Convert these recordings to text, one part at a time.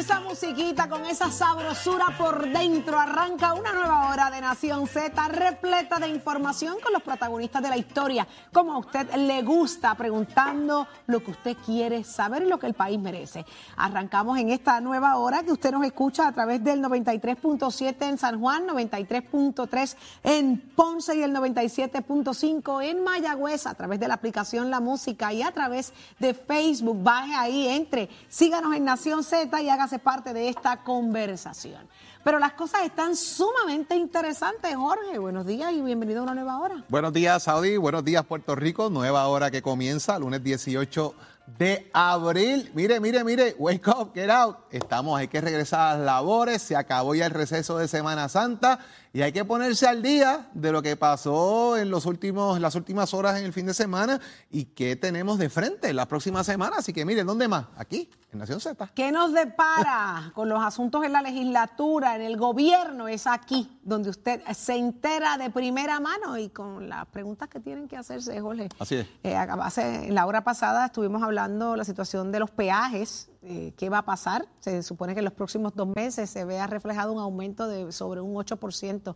esa musiquita, con esa sabrosura por dentro, arranca una nueva hora de Nación Z repleta de información con los protagonistas de la historia, como a usted le gusta, preguntando lo que usted quiere saber y lo que el país merece. Arrancamos en esta nueva hora que usted nos escucha a través del 93.7 en San Juan, 93.3 en Ponce y el 97.5 en Mayagüez, a través de la aplicación La Música y a través de Facebook. Baje ahí, entre, síganos en Nación Z y hágase parte de esta conversación. Pero las cosas están sumamente interesantes, Jorge. Buenos días y bienvenido a una nueva hora. Buenos días, Saudi. Buenos días, Puerto Rico. Nueva hora que comienza, lunes 18 de abril. Mire, mire, mire, wake up, get out. Estamos, hay que regresar a las labores, se acabó ya el receso de Semana Santa y hay que ponerse al día de lo que pasó en los últimos, las últimas horas en el fin de semana y qué tenemos de frente en la próxima semana. Así que miren, ¿dónde más? Aquí, en Nación Z. ¿Qué nos depara con los asuntos en la legislatura, en el gobierno? Es aquí donde usted se entera de primera mano y con las preguntas que tienen que hacerse, Jorge. Así es. Eh, hace, en la hora pasada estuvimos hablando la situación de los peajes. Eh, ¿Qué va a pasar? Se supone que en los próximos dos meses se vea reflejado un aumento de sobre un 8%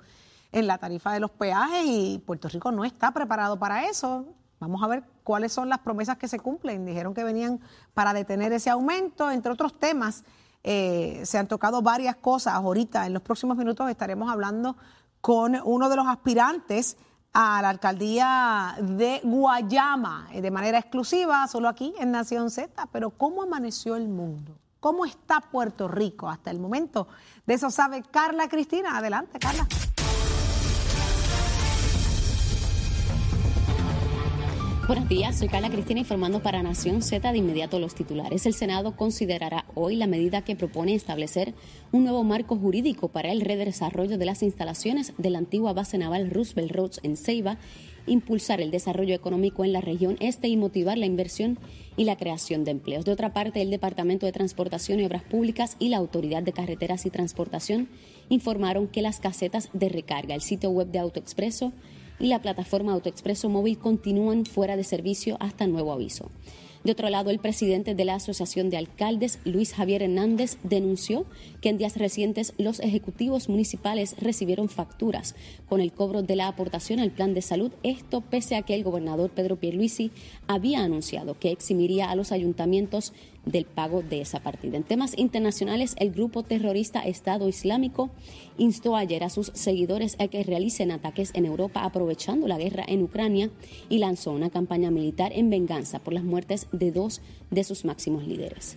en la tarifa de los peajes y Puerto Rico no está preparado para eso. Vamos a ver cuáles son las promesas que se cumplen. Dijeron que venían para detener ese aumento, entre otros temas. Eh, se han tocado varias cosas. Ahorita, en los próximos minutos, estaremos hablando con uno de los aspirantes a la alcaldía de Guayama eh, de manera exclusiva, solo aquí en Nación Z. Pero ¿cómo amaneció el mundo? ¿Cómo está Puerto Rico hasta el momento? De eso sabe Carla Cristina. Adelante, Carla. Buenos días, soy Carla Cristina informando para Nación Z de inmediato los titulares. El Senado considerará hoy la medida que propone establecer un nuevo marco jurídico para el redesarrollo de las instalaciones de la antigua base naval Roosevelt Roads en Ceiba, impulsar el desarrollo económico en la región este y motivar la inversión y la creación de empleos. De otra parte, el Departamento de Transportación y Obras Públicas y la Autoridad de Carreteras y Transportación informaron que las casetas de recarga, el sitio web de AutoExpreso, y la plataforma AutoExpreso Móvil continúan fuera de servicio hasta nuevo aviso. De otro lado, el presidente de la Asociación de Alcaldes, Luis Javier Hernández, denunció que en días recientes los ejecutivos municipales recibieron facturas con el cobro de la aportación al plan de salud, esto pese a que el gobernador Pedro Pierluisi había anunciado que eximiría a los ayuntamientos del pago de esa partida. En temas internacionales, el grupo terrorista Estado Islámico instó ayer a sus seguidores a que realicen ataques en Europa aprovechando la guerra en Ucrania y lanzó una campaña militar en venganza por las muertes de dos de sus máximos líderes.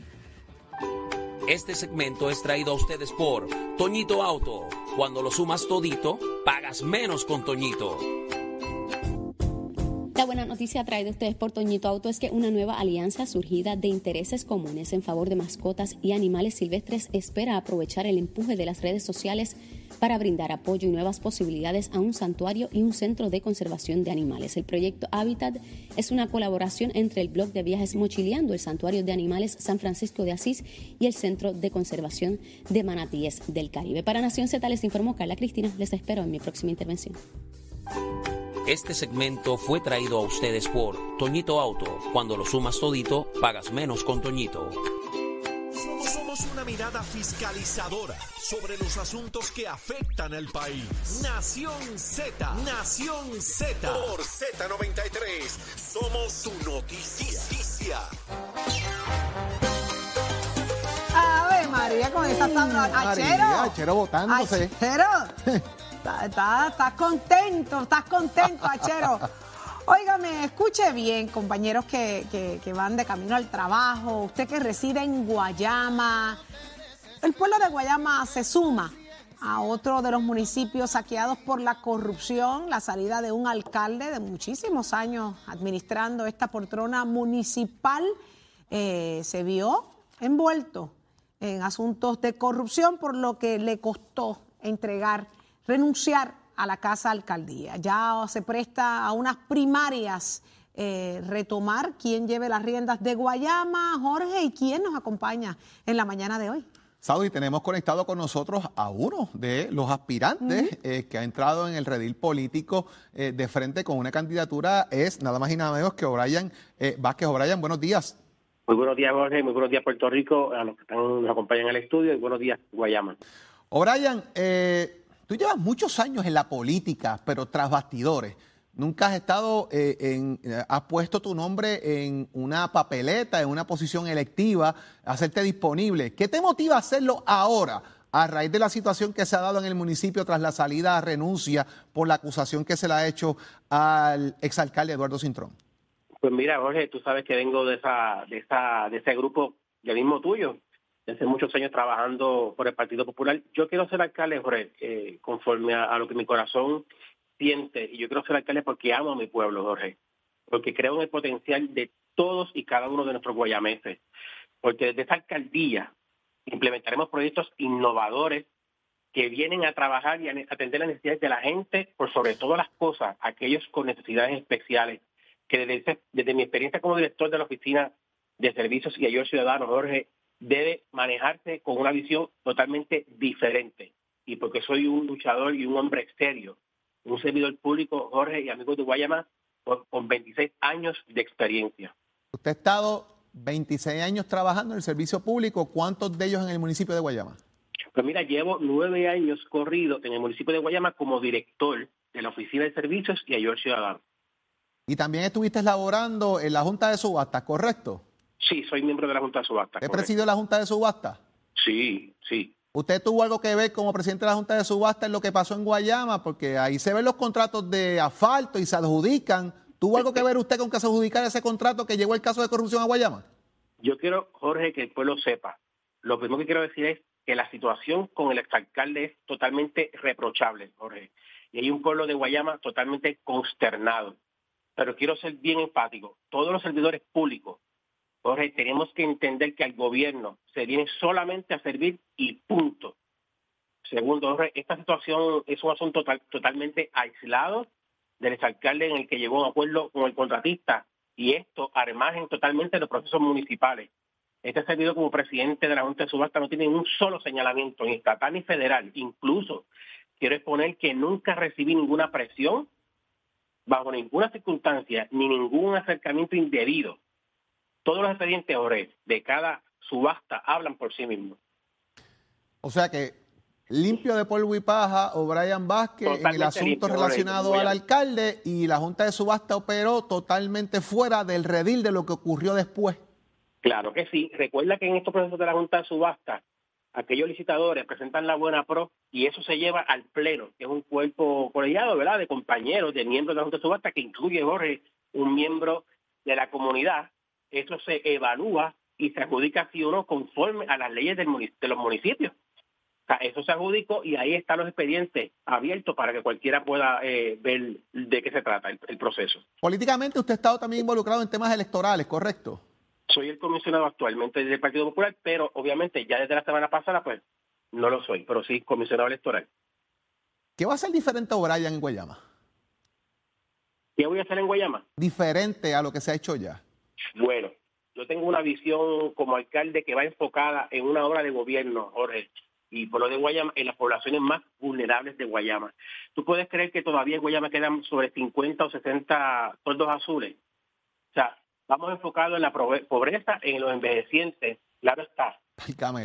Este segmento es traído a ustedes por Toñito Auto. Cuando lo sumas todito, pagas menos con Toñito. La buena noticia traída ustedes por Toñito Auto es que una nueva alianza surgida de intereses comunes en favor de mascotas y animales silvestres espera aprovechar el empuje de las redes sociales para brindar apoyo y nuevas posibilidades a un santuario y un centro de conservación de animales. El proyecto Habitat es una colaboración entre el blog de viajes Mochileando, el Santuario de Animales San Francisco de Asís y el Centro de Conservación de Manatíes del Caribe. Para Nación Z les informó Carla Cristina. Les espero en mi próxima intervención. Este segmento fue traído a ustedes por Toñito Auto. Cuando lo sumas todito, pagas menos con Toñito. Somos una mirada fiscalizadora sobre los asuntos que afectan al país. Nación Z, Nación Z. Por Z93, somos su noticia. Ave María, con esta sabrosa. Achero. Achero botándose. Achero. Estás está contento, estás contento, Achero. Óigame, escuche bien, compañeros que, que, que, van de camino al trabajo, usted que reside en Guayama. El pueblo de Guayama se suma a otro de los municipios saqueados por la corrupción, la salida de un alcalde de muchísimos años administrando esta portrona municipal, eh, se vio envuelto en asuntos de corrupción, por lo que le costó entregar renunciar a la casa alcaldía. Ya se presta a unas primarias eh, retomar quién lleve las riendas de Guayama, Jorge, y quién nos acompaña en la mañana de hoy. Saudi, tenemos conectado con nosotros a uno de los aspirantes eh, que ha entrado en el redil político eh, de frente con una candidatura, es nada más y nada menos que O'Brien eh, Vázquez. O'Brien, buenos días. Muy buenos días, Jorge. Muy buenos días, Puerto Rico, a los que están, nos acompañan en el estudio. Y buenos días, Guayama. O'Brien, eh, tú llevas muchos años en la política, pero tras bastidores. Nunca has estado eh, en, eh, has puesto tu nombre en una papeleta, en una posición electiva, hacerte disponible. ¿Qué te motiva a hacerlo ahora? a raíz de la situación que se ha dado en el municipio tras la salida a renuncia por la acusación que se le ha hecho al exalcalde Eduardo Cintrón? Pues mira, Jorge, tú sabes que vengo de esa, de esa, de ese grupo del mismo tuyo, desde muchos años trabajando por el Partido Popular. Yo quiero ser alcalde, Jorge, eh, conforme a, lo que mi corazón siente, y yo quiero ser alcalde porque amo a mi pueblo, Jorge, porque creo en el potencial de todos y cada uno de nuestros guayameses, porque desde esa alcaldía implementaremos proyectos innovadores que vienen a trabajar y a atender las necesidades de la gente, por sobre todas las cosas, aquellos con necesidades especiales, que desde, desde mi experiencia como director de la Oficina de Servicios y Ayuda Ciudadano, Jorge, debe manejarse con una visión totalmente diferente. Y porque soy un luchador y un hombre serio, un servidor público, Jorge y amigos de Guayama, con 26 años de experiencia. Usted ha estado 26 años trabajando en el servicio público. ¿Cuántos de ellos en el municipio de Guayama? Pues mira, llevo nueve años corrido en el municipio de Guayama como director de la Oficina de Servicios y Ayuda Ciudadano. Y también estuviste laborando en la Junta de Subasta, ¿correcto? Sí, soy miembro de la Junta de Subasta. ¿He presidido la Junta de Subasta? Sí, sí. ¿Usted tuvo algo que ver como presidente de la Junta de Subasta en lo que pasó en Guayama? Porque ahí se ven los contratos de asfalto y se adjudican ¿Tuvo algo que ver usted con que se adjudicara ese contrato que llegó el caso de corrupción a Guayama? Yo quiero, Jorge, que el pueblo sepa. Lo primero que quiero decir es que la situación con el exalcalde es totalmente reprochable, Jorge. Y hay un pueblo de Guayama totalmente consternado. Pero quiero ser bien enfático. Todos los servidores públicos, Jorge, tenemos que entender que al gobierno se viene solamente a servir y punto. Segundo, esta situación es un asunto totalmente aislado del exalcalde en el que llegó a un acuerdo con el contratista y esto al totalmente de los procesos municipales. Este servidor como presidente de la Junta de Subasta no tiene un solo señalamiento, ni estatal ni federal. Incluso quiero exponer que nunca recibí ninguna presión bajo ninguna circunstancia, ni ningún acercamiento indebido. Todos los expedientes de cada subasta hablan por sí mismos. O sea que limpio de polvo y paja O'Brien Vázquez en el asunto relacionado al alcalde y la Junta de Subasta operó totalmente fuera del redil de lo que ocurrió después. Claro que sí. Recuerda que en estos procesos de la Junta de Subasta, aquellos licitadores presentan la buena pro y eso se lleva al pleno, que es un cuerpo colegiado, ¿verdad?, de compañeros, de miembros de la Junta de Subasta, que incluye, Jorge, un miembro de la comunidad. Eso se evalúa y se adjudica si uno conforme a las leyes de los municipios eso se adjudicó y ahí están los expedientes abiertos para que cualquiera pueda eh, ver de qué se trata el, proceso. Políticamente usted ha estado también involucrado en temas electorales, ¿correcto? Soy el comisionado actualmente del Partido Popular, pero obviamente ya desde la semana pasada pues no lo soy, pero sí comisionado electoral. ¿Qué va a ser diferente a O'Brien en Guayama? ¿Qué voy a hacer en Guayama? Diferente a lo que se ha hecho ya. Bueno, yo tengo una visión como alcalde que va enfocada en una obra de gobierno, Jorge y por lo de Guayama en las poblaciones más vulnerables de Guayama. ¿Tú puedes creer que todavía en Guayama quedan sobre 50 o 60 toldos azules? O sea, vamos enfocados en la pobreza, en los envejecientes, claro está.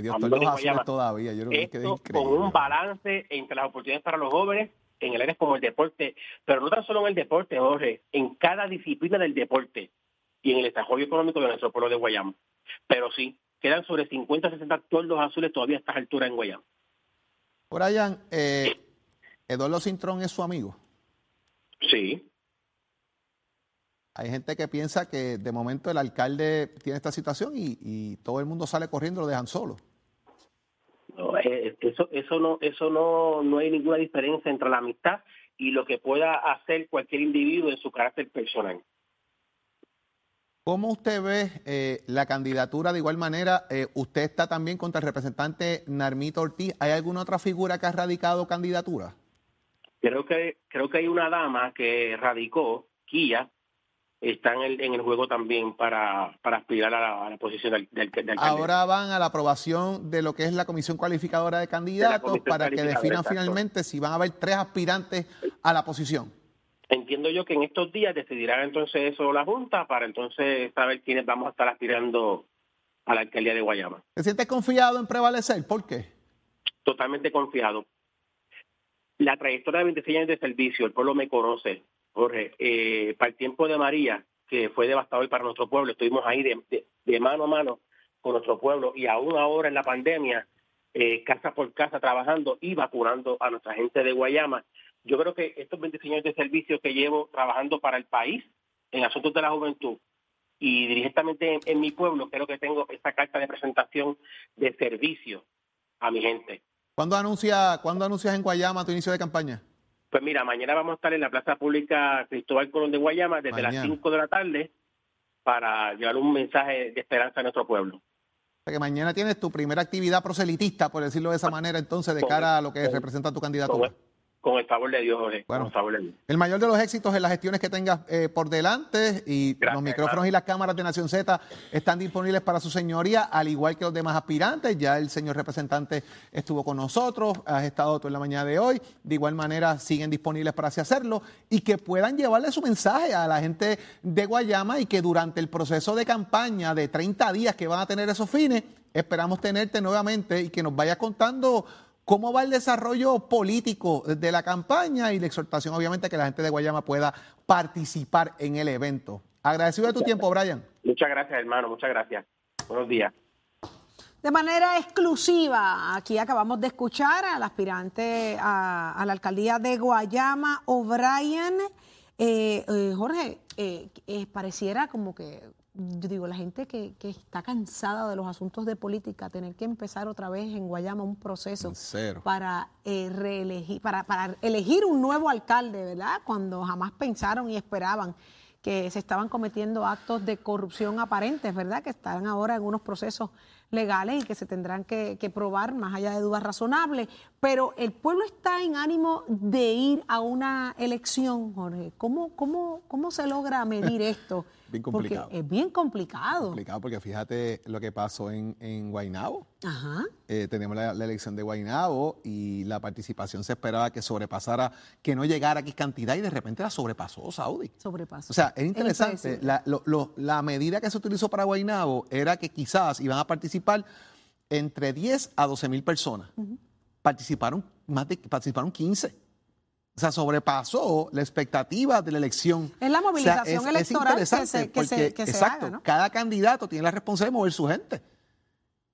Dios, toldos azules todavía, yo creo que Esto con un balance entre las oportunidades para los jóvenes en el área como el deporte, pero no tan solo en el deporte, Jorge, en cada disciplina del deporte y en el desarrollo económico de nuestro pueblo de Guayama. Pero sí, quedan sobre 50, 60 toldos azules todavía a estas alturas en Guayama. Brian, eh, Eduardo Cintrón es su amigo. Sí. Hay gente que piensa que de momento el alcalde tiene esta situación y, todo el mundo sale corriendo y lo dejan solo. No, eh, eso, eso no, eso no, no hay ninguna diferencia entre la amistad y lo que pueda hacer cualquier individuo en su carácter personal. ¿Cómo usted ve eh, la candidatura de igual manera? Eh, usted está también contra el representante Narmito Ortiz. ¿Hay alguna otra figura que ha radicado candidatura? Creo que creo que hay una dama que radicó, Kia, está en el, en el juego también para, para aspirar a la, posición del, del, Ahora van a la aprobación de lo que es la comisión cualificadora de candidatos para que definan finalmente si van a haber tres aspirantes a la posición. Entiendo yo que en estos días decidirá entonces eso la Junta para entonces saber quiénes vamos a estar aspirando a la alcaldía de Guayama. ¿Te sientes confiado en prevalecer? ¿Por qué? Totalmente confiado. La trayectoria de 26 años de servicio, el pueblo me conoce, Jorge. Eh, para el tiempo de María, que fue devastador para nuestro pueblo, estuvimos ahí de, de, mano a mano con nuestro pueblo y aún ahora en la pandemia, eh, casa por casa trabajando y vacunando a nuestra gente de Guayama. Yo creo que estos 26 años de servicio que llevo trabajando para el país en asuntos de la juventud y directamente en, mi pueblo, creo que tengo esta carta de presentación de servicio a mi gente. ¿Cuándo, anuncia, ¿Cuándo anuncias en Guayama tu inicio de campaña? Pues mira, mañana vamos a estar en la Plaza Pública Cristóbal Colón de Guayama desde las 5 de la tarde para llevar un mensaje de esperanza a nuestro pueblo. O sea que mañana tienes tu primera actividad proselitista, por decirlo de esa manera, entonces, de cara a lo que representa tu candidatura. Con el favor de Dios, Jorge. Bueno, con el, favor de Dios. el mayor de los éxitos en las gestiones que tengas eh, por delante y los micrófonos y las cámaras de Nación Z están disponibles para su señoría, al igual que los demás aspirantes. Ya el señor representante estuvo con nosotros, has estado tú en la mañana de hoy. De igual manera, siguen disponibles para así hacerlo y que puedan llevarle su mensaje a la gente de Guayama y que durante el proceso de campaña de 30 días que van a tener esos fines, esperamos tenerte nuevamente y que nos vayas contando ¿Cómo va el desarrollo político de la campaña y la exhortación, obviamente, que la gente de Guayama pueda participar en el evento? Agradecido de tu tiempo, Brian. Muchas gracias, hermano. Muchas gracias. Buenos días. De manera exclusiva, aquí acabamos de escuchar al aspirante a, la alcaldía de Guayama, O'Brien. Eh, eh, Jorge, eh, pareciera como que yo digo, la gente que, que, está cansada de los asuntos de política, tener que empezar otra vez en Guayama un proceso para eh, reelegir, para, para elegir un nuevo alcalde, ¿verdad? Cuando jamás pensaron y esperaban que se estaban cometiendo actos de corrupción aparentes, ¿verdad? Que están ahora en unos procesos legales y que se tendrán que, que, probar más allá de dudas razonables. Pero el pueblo está en ánimo de ir a una elección, Jorge. ¿Cómo, cómo, cómo se logra medir esto? Bien complicado. es bien complicado. Complicado porque fíjate lo que pasó en, en Guaynabo. Ajá. Eh, tenemos la, elección de Guaynabo y la participación se esperaba que sobrepasara, que no llegara aquí cantidad y de repente la sobrepasó Saudi. Sobrepasó. O sea, es interesante. la, la, medida que se utilizó para Guaynabo era que quizás iban a participar entre 10 a 12 mil personas. Participaron más de, participaron 15. O sea, sobrepasó la expectativa de la elección. Es la movilización electoral que se, porque, exacto, Cada candidato tiene la responsabilidad de mover su gente.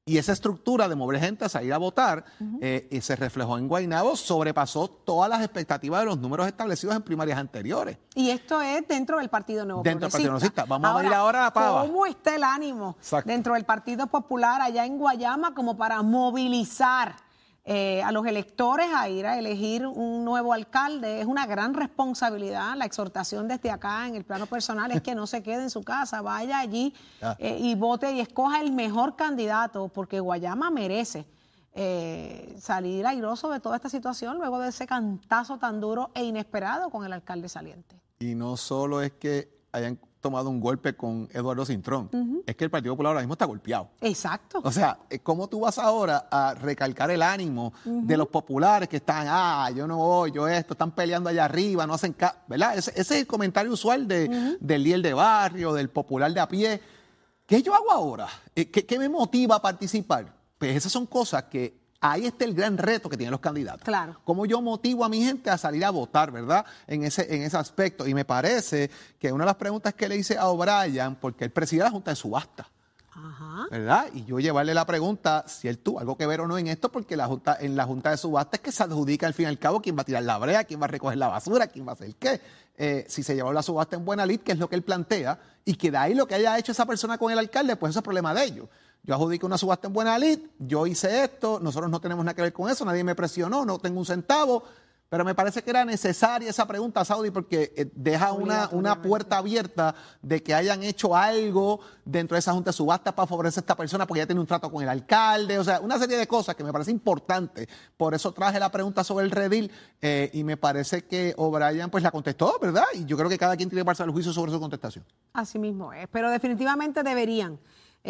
Y esa estructura de mover gente a salir a votar eh, y se reflejó en Guaynabo, sobrepasó todas las expectativas de los números establecidos en primarias anteriores. Y esto es dentro del Partido Nuevo Dentro del Partido Nuevo Vamos a ver ahora a Pava. ¿Cómo está el ánimo dentro del Partido Popular allá en Guayama como para movilizar eh, a los electores a ir a elegir un nuevo alcalde. Es una gran responsabilidad. La exhortación desde acá en el plano personal es que no se quede en su casa, vaya allí eh, y vote y escoja el mejor candidato, porque Guayama merece. Eh, salir airoso de toda esta situación luego de ese cantazo tan duro e inesperado con el alcalde saliente. Y no solo es que hayan tomado un golpe con Eduardo Cintrón. Es que el Partido Popular ahora mismo está golpeado. Exacto. O sea, eh, ¿cómo tú vas ahora a recalcar el ánimo de los populares que están, ah, yo no voy, yo esto, están peleando allá arriba, no hacen caso, ¿verdad? Ese, es el comentario usual de, del líder de barrio, del popular de a pie. ¿Qué yo hago ahora? Eh, ¿Qué, qué me motiva a participar? Pues esas son cosas que Ahí está el gran reto que tienen los candidatos. Claro. Cómo yo motivo a mi gente a salir a votar, ¿verdad? En ese, en ese aspecto. Y me parece que una de las preguntas que le hice a O'Brien, porque él preside la Junta de Subasta. Ajá. ¿Verdad? Y yo llevarle la pregunta si él tuvo algo que ver o no en esto, porque la junta, en la Junta de Subasta es que se adjudica al fin y al cabo quién va a tirar la brea, quién va a recoger la basura, quién va a hacer qué. Eh, si se llevó la subasta en buena lid, que es lo que él plantea, y que de ahí lo que haya hecho esa persona con el alcalde, pues eso es problema de ellos yo adjudico una subasta en buena lid, yo hice esto, nosotros no tenemos nada que ver con eso, nadie me presionó, no tengo un centavo, pero me parece que era necesaria esa pregunta, Saudi, porque eh, deja una, una puerta abierta de que hayan hecho algo dentro de esa junta de subasta para favorecer a esta persona porque ya tiene un trato con el alcalde, o sea, una serie de cosas que me parece importante. Por eso traje la pregunta sobre el redil eh, y me parece que O'Brien pues la contestó, ¿verdad? Y yo creo que cada quien tiene que pasar el juicio sobre su contestación. Así mismo es, pero definitivamente deberían.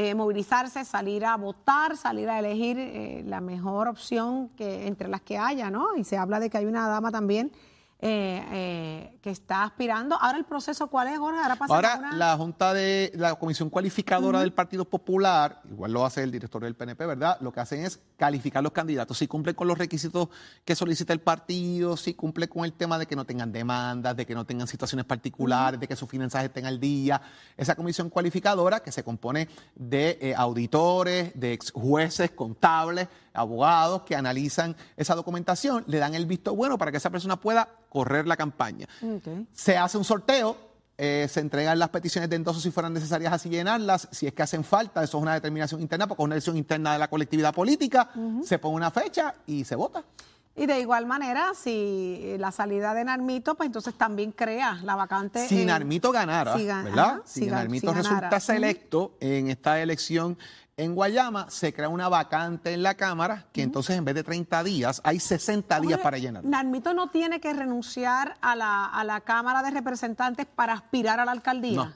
Eh, movilizarse, salir a votar, salir a elegir eh, la mejor opción que entre las que haya, ¿no? Y se habla de que hay una dama también eh, eh, que está aspirando. Ahora el proceso, ¿cuál es, Jorge? Ahora pasa Ahora, una- la Junta de la Comisión Cualificadora del Partido Popular, igual lo hace el director del PNP, ¿verdad? Lo que hacen es calificar los candidatos, si cumplen con los requisitos que solicita el partido, si cumple con el tema de que no tengan demandas, de que no tengan situaciones particulares, de que sus finanzas estén al día. Esa comisión cualificadora que se compone de eh, auditores, de ex jueces, contables, abogados que analizan esa documentación, le dan el visto bueno para que esa persona pueda correr la campaña. Se hace un sorteo, eh, se entregan las peticiones de endoso si fueran necesarias así llenarlas, si es que hacen falta, eso es una determinación interna, porque es una decisión interna de la colectividad política, se pone una fecha y se vota. Y de igual manera, si la salida de Narmito, pues entonces también crea la vacante. Si en- Narmito ganara, si ¿verdad? ajá, si Narmito si resulta electo en esta elección en Guayama, se crea una vacante en la Cámara, que entonces en vez de 30 días, hay 60 días para llenar. Narmito no tiene que renunciar a la, a la Cámara de Representantes para aspirar a la alcaldía. No.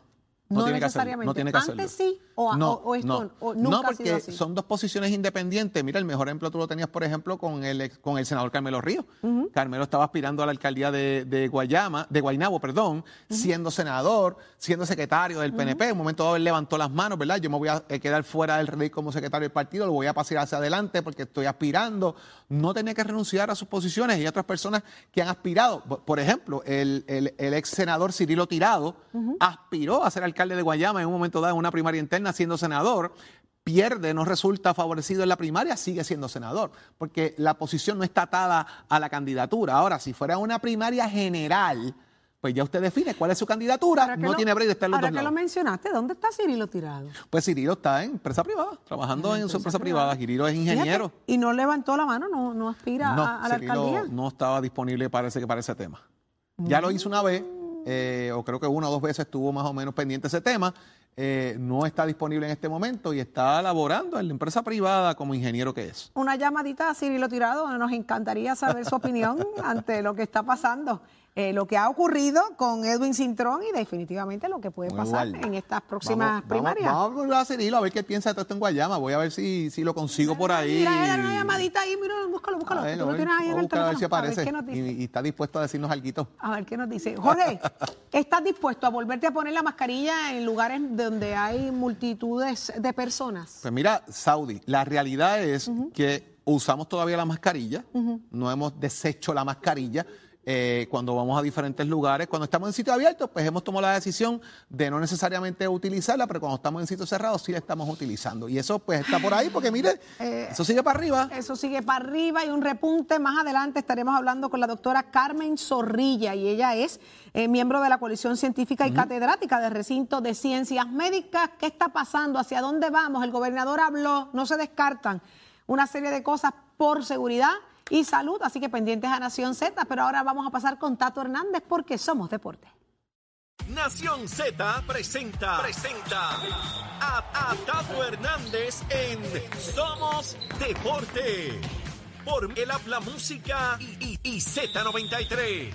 No, tiene que hacerlo, no tiene que hacerlo. Antes sí, o, no, o- o esto no. o No, nunca ha sido porque así. son dos posiciones independientes. Mira, el mejor ejemplo tú lo tenías, por ejemplo, con el con el senador Carmelo Ríos. Carmelo estaba aspirando a la alcaldía de, de Guayama, de Guaynabo, perdón, siendo senador, siendo secretario del PNP. En un momento dado él levantó las manos, ¿verdad? Yo me voy a eh, quedar fuera del rey como secretario del partido, lo voy a pasar hacia adelante porque estoy aspirando. No tenía que renunciar a sus posiciones. Y otras personas que han aspirado. Por- Por ejemplo, el, el- el ex senador Cirilo Tirado aspiró a ser alcalde de Guayama en un momento dado en una primaria interna siendo senador. Pierde, no resulta favorecido en la primaria, sigue siendo senador, porque la posición no está atada a la candidatura. Ahora, si fuera una primaria general, pues ya usted define cuál es su candidatura, no lo- tiene break de estar en los Ahora dos que lo mencionaste, ¿dónde está Cirilo Tirado? Pues Cirilo está en empresa privada, trabajando en su empresa privada. Cirilo es ingeniero. Fíjate, y no levantó la mano, no, no aspira No, a, a la Cirilo alcaldía. no estaba disponible, parece que para ese tema. Ya lo hizo una vez, eh, o creo que una o dos veces estuvo más o menos pendiente ese tema. eh, no está disponible en este momento y está laborando en la empresa privada como ingeniero que es. Una llamadita a Cirilo Tirado, nos encantaría saber su opinión ante lo que está pasando, eh, lo que ha ocurrido con Edwin Cintrón y definitivamente lo que puede Muy pasar igual. en estas próximas Vamos- primarias. Vamos, vamos a volver a Cirilo a ver qué piensa de todo esto en Guayama. Voy a ver si, si lo consigo por ahí. Mira, una llamadita ahí, mira, búscalo, búscalo. A ver, Tú a lo tienes ahí en el a ver si ver aparece y está dispuesto a decirnos algo. A ver qué nos dice. Jorge, ¿estás dispuesto a volverte a poner la mascarilla en lugares donde hay multitudes de personas? Pues mira, Saudi, la realidad es que usamos todavía la mascarilla, no hemos deshecho la mascarilla. Eh, cuando vamos a diferentes lugares, cuando estamos en sitios abiertos, pues hemos tomado la decisión de no necesariamente utilizarla, pero cuando estamos en sitios cerrados sí la estamos utilizando. Y eso pues está por ahí, porque mire, Eh, eso sigue para arriba. Eso sigue para arriba y un repunte. Más adelante estaremos hablando con la doctora Carmen Zorrilla y ella es eh, miembro de la coalición científica y catedrática del recinto de ciencias médicas. ¿Qué está pasando? ¿Hacia dónde vamos? El gobernador habló, no se descartan una serie de cosas por seguridad y salud, así que pendientes a Nación Z, pero ahora vamos a pasar con Tato Hernández porque somos deporte. Nación Z presenta, presenta a, Tato Hernández en Somos Deporte. Por el habla música y, y- y Z93.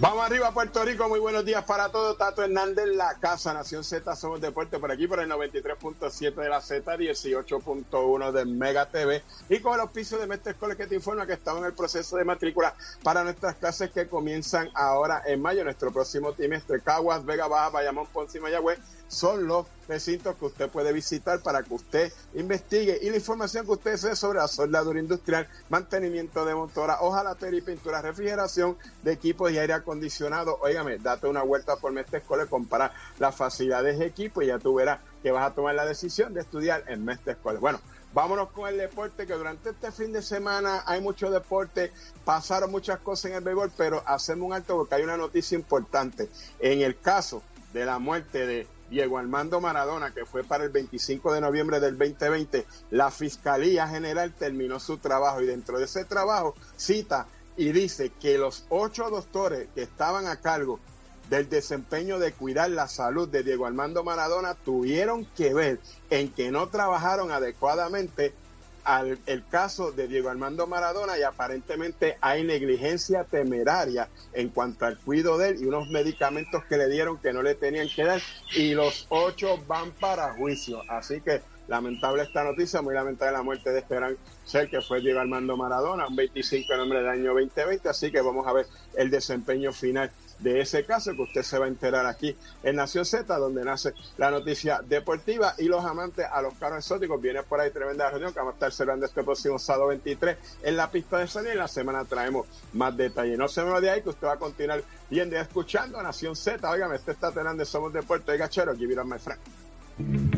Vamos arriba, Puerto Rico. Muy buenos días para todos. Tato Hernández, la casa Nación Z, somos deporte por aquí, por el 93.7 de la Z, 18.1 de Mega TV. Y con el auspicio de Mestre Escoles que te informa que estamos en el proceso de matrícula para nuestras clases que comienzan ahora en mayo. Nuestro próximo trimestre, Caguas, Vega Baja, Bayamón, Ponce y Mayagüez son los recintos que usted puede visitar para que usted investigue y la información que usted desee sobre la soldadura industrial, mantenimiento de motora, hojalatería y pintura, refrigeración de equipos y aire acondicionado. Óigame, date una vuelta por Mestre Escoles, compara las facilidades de equipo y ya tú verás que vas a tomar la decisión de estudiar en Mestre Escoles. Bueno, Vámonos con el deporte, que durante este fin de semana hay mucho deporte, pasaron muchas cosas en el béisbol, pero hacemos un alto porque hay una noticia importante. En el caso de la muerte de Diego Armando Maradona, que fue para el 25 de noviembre del 2020, la Fiscalía General terminó su trabajo y dentro de ese trabajo cita y dice que los ocho doctores que estaban a cargo del desempeño de cuidar la salud de Diego Armando Maradona tuvieron que ver en que no trabajaron adecuadamente al el caso de Diego Armando Maradona y aparentemente hay negligencia temeraria en cuanto al cuidado de él y unos medicamentos que le dieron que no le tenían que dar y los ocho van para juicio. Así que Lamentable esta noticia, muy lamentable la muerte de gran ser que fue Diego Armando Maradona, un 25 de nombre del año 2020, así que vamos a ver el desempeño final de ese caso que usted se va a enterar aquí en Nación Z, donde nace la noticia deportiva y los amantes a los carros exóticos. Viene por ahí tremenda reunión que vamos a estar celebrando este próximo sábado 23 en la pista de Sony en la semana traemos más detalles. No se me de ahí que usted va a continuar viendo y escuchando a Nación Z. Oigan, este está de Somos Deporte y Gachero, aquí vieron my friend.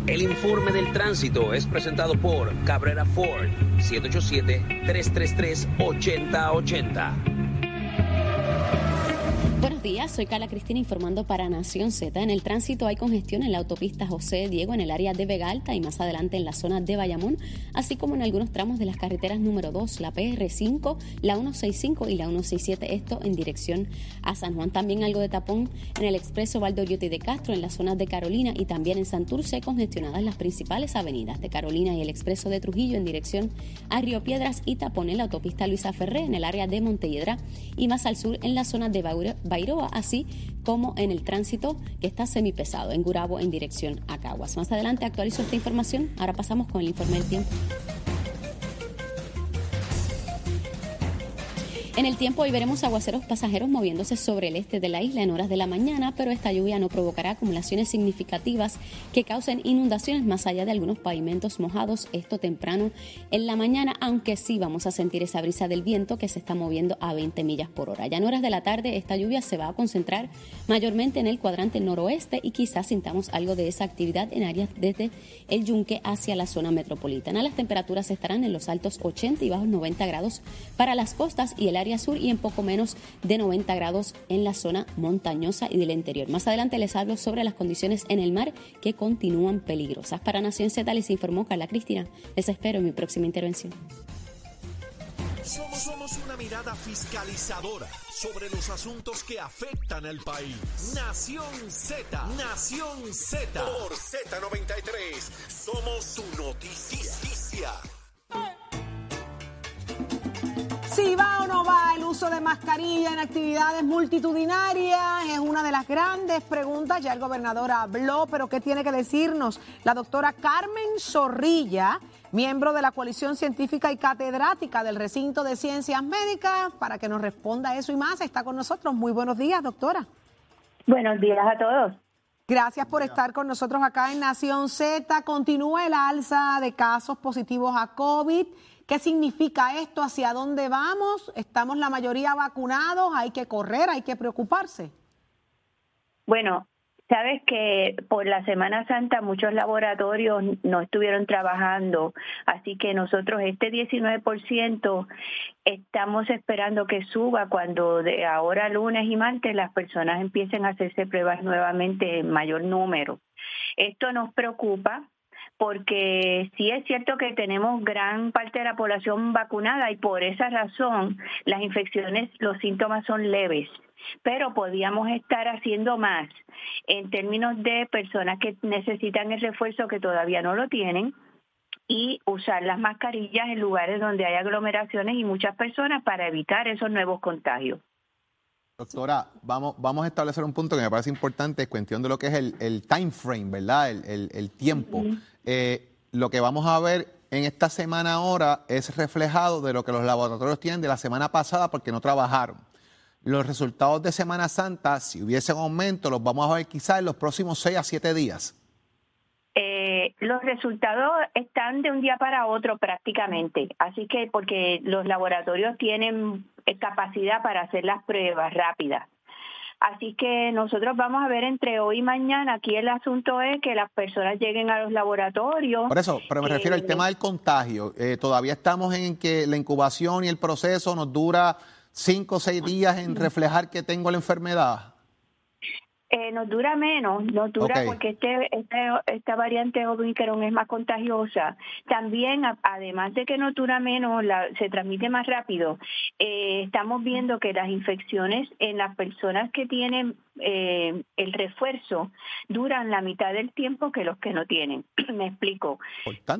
El informe del tránsito es presentado por Cabrera Ford, 787-333-8080. Buenos días, soy Carla Cristina informando para Nación Z. En el tránsito hay congestión en la autopista José Diego en el área de Vega Alta y más adelante en la zona de Bayamón, así como en algunos tramos de las carreteras número 2, la PR5, la 165 y la 167, esto en dirección a San Juan. También algo de tapón en el expreso Valdoriote de Castro en las zonas de Carolina y también en Santurce congestionadas las principales avenidas de Carolina y el expreso de Trujillo en dirección a Río Piedras y tapón en la autopista Luisa Ferré en el área de Montelledra y más al sur en la zona de Baura Así como en el tránsito que está semipesado en Gurabo en dirección a Caguas. Más adelante actualizo esta información. Ahora pasamos con el informe del tiempo. En el tiempo hoy veremos aguaceros pasajeros moviéndose sobre el este de la isla en horas de la mañana, pero esta lluvia no provocará acumulaciones significativas que causen inundaciones más allá de algunos pavimentos mojados, esto temprano en la mañana, aunque sí vamos a sentir esa brisa del viento que se está moviendo a 20 millas por hora. Ya en horas de la tarde esta lluvia se va a concentrar mayormente en el cuadrante noroeste y quizás sintamos algo de esa actividad en áreas desde el yunque hacia la zona metropolitana. Las temperaturas estarán en los altos 80 y bajos 90 grados para las costas y el área sur y en poco menos de 90 grados en la zona montañosa y del interior. Más adelante les hablo sobre las condiciones en el mar que continúan peligrosas. Para Nación Z les informó Carla Cristina. Les espero en mi próxima intervención. Somos, una mirada fiscalizadora sobre los asuntos que afectan al país. Nación Z, Nación Z. Por Z93, somos su noticia. Si va o no va el uso de mascarilla en actividades multitudinarias es una de las grandes preguntas. Ya el gobernador habló, pero ¿qué tiene que decirnos la doctora Carmen Zorrilla, miembro de la coalición científica y catedrática del recinto de ciencias médicas? Para que nos responda eso y más, está con nosotros. Muy buenos días, doctora. Buenos días a todos. Gracias por estar con nosotros acá en Nación Z. Continúa el alza de casos positivos a COVID. ¿Qué significa esto? ¿Hacia dónde vamos? ¿Estamos la mayoría vacunados? ¿Hay que correr? ¿Hay que preocuparse? Bueno, sabes que por la Semana Santa muchos laboratorios no estuvieron trabajando, así que nosotros este 19% estamos esperando que suba cuando de ahora lunes y martes las personas empiecen a hacerse pruebas nuevamente en mayor número. Esto nos preocupa porque sí es cierto que tenemos gran parte de la población vacunada y por esa razón las infecciones, los síntomas son leves, pero podíamos estar haciendo más en términos de personas que necesitan el refuerzo que todavía no lo tienen y usar las mascarillas en lugares donde hay aglomeraciones y muchas personas para evitar esos nuevos contagios. Doctora, vamos, vamos a establecer un punto que me parece importante, cuestión de lo que es el, time frame, ¿verdad? El, tiempo. Eh, lo que vamos a ver en esta semana ahora es reflejado de lo que los laboratorios tienen de la semana pasada porque no trabajaron. Los resultados de Semana Santa, si hubiese un aumento, los vamos a ver quizás en los próximos 6 a 7 días. Eh, los resultados están de un día para otro prácticamente, así que porque los laboratorios tienen capacidad para hacer las pruebas rápidas. Así que nosotros vamos a ver entre hoy y mañana. Aquí el asunto es que las personas lleguen a los laboratorios. Por eso, pero me refiero al tema del contagio. Eh, todavía estamos en que la incubación y el proceso nos dura cinco o seis días en reflejar que tengo la enfermedad. Eh, nos dura menos, nos dura porque este, este, esta variante Omicron es más contagiosa. También, además de que nos dura menos, la, se transmite más rápido, eh, estamos viendo que las infecciones en las personas que tienen eh, el refuerzo duran la mitad del tiempo que los que no tienen. Me explico.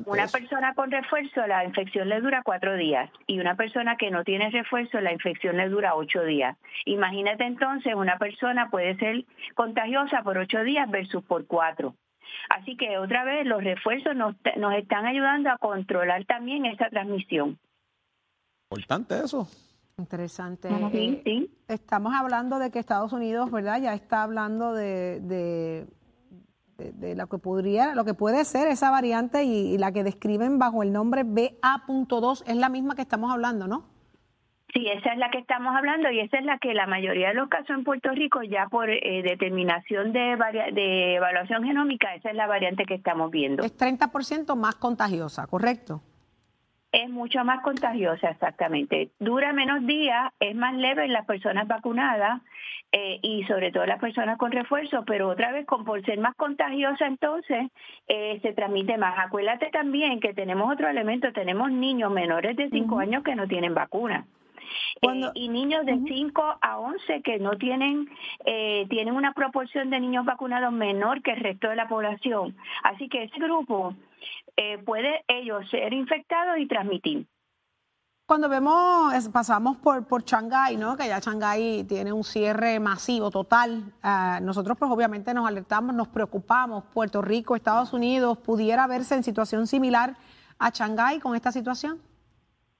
Una persona con refuerzo, la infección le dura cuatro días y una persona que no tiene refuerzo, la infección le dura ocho días. Imagínate entonces, una persona puede ser contagiosa por ocho días versus por cuatro. Así que otra vez los refuerzos nos, nos están ayudando a controlar también esa transmisión. Importante eso. Interesante. Sí, sí. Estamos hablando de que Estados Unidos, ¿verdad? Ya está hablando de, de, de- de lo que podría, lo que puede ser esa variante y, y la que describen bajo el nombre BA.2 es la misma que estamos hablando, ¿no? Sí, esa es la que estamos hablando y esa es la que la mayoría de los casos en Puerto Rico ya por eh, determinación de, varia- de evaluación genómica, esa es la variante que estamos viendo. Es 30% más contagiosa, ¿correcto? Es mucho más contagiosa, exactamente. Dura menos días, es más leve en las personas vacunadas eh, y sobre todo las personas con refuerzo, pero otra vez, con, por ser más contagiosa, entonces eh, se transmite más. Acuérdate también que tenemos otro elemento, tenemos niños menores de 5 años que no tienen vacuna. Cuando- Eh, y niños de 5 a 11 que no tienen, eh, tienen una proporción de niños vacunados menor que el resto de la población. Así que ese grupo eh, puede ellos ser infectados y transmitir. Cuando vemos, pasamos por, por Shanghái, ¿no? Que ya Shanghái tiene un cierre masivo, total. Ah, nosotros, pues obviamente nos alertamos, nos preocupamos. Puerto Rico, Estados Unidos, ¿pudiera verse en situación similar a Shanghái con esta situación?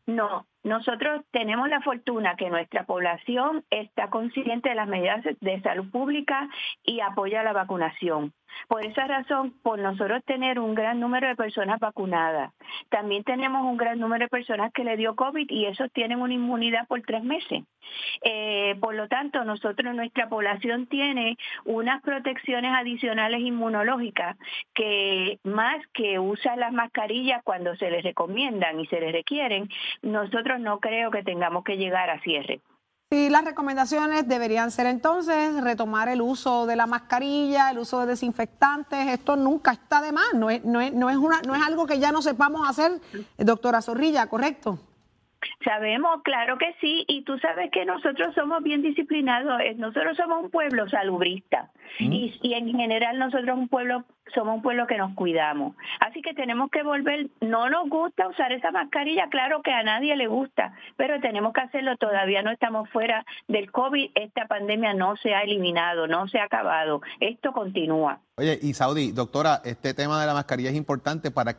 No, nosotros tenemos la fortuna que nuestra población está consciente de las medidas de salud pública y apoya la vacunación. Por esa razón, por nosotros tener un gran número de personas vacunadas, también tenemos un gran número de personas que le dio COVID y esos tienen una inmunidad por tres meses. Eh, por lo tanto, nosotros, nuestra población tiene unas protecciones adicionales inmunológicas que más que usan las mascarillas cuando se les recomiendan y se les requieren, nosotros no creo que tengamos que llegar a cierre. Sí, las recomendaciones deberían ser entonces retomar el uso de la mascarilla, el uso de desinfectantes. Esto nunca está de más. No es, no es, no es, una, no es algo que ya no sepamos hacer, doctora Zorrilla, ¿correcto? Sabemos, claro que sí, y tú sabes que nosotros somos bien disciplinados, eh, nosotros somos un pueblo salubrista y, y en general nosotros un pueblo somos un pueblo que nos cuidamos. Así que tenemos que volver, no nos gusta usar esa mascarilla, claro que a nadie le gusta, pero tenemos que hacerlo, todavía no estamos fuera del COVID, esta pandemia no se ha eliminado, no se ha acabado, esto continúa. Oye, y Saudi, doctora, este tema de la mascarilla es importante para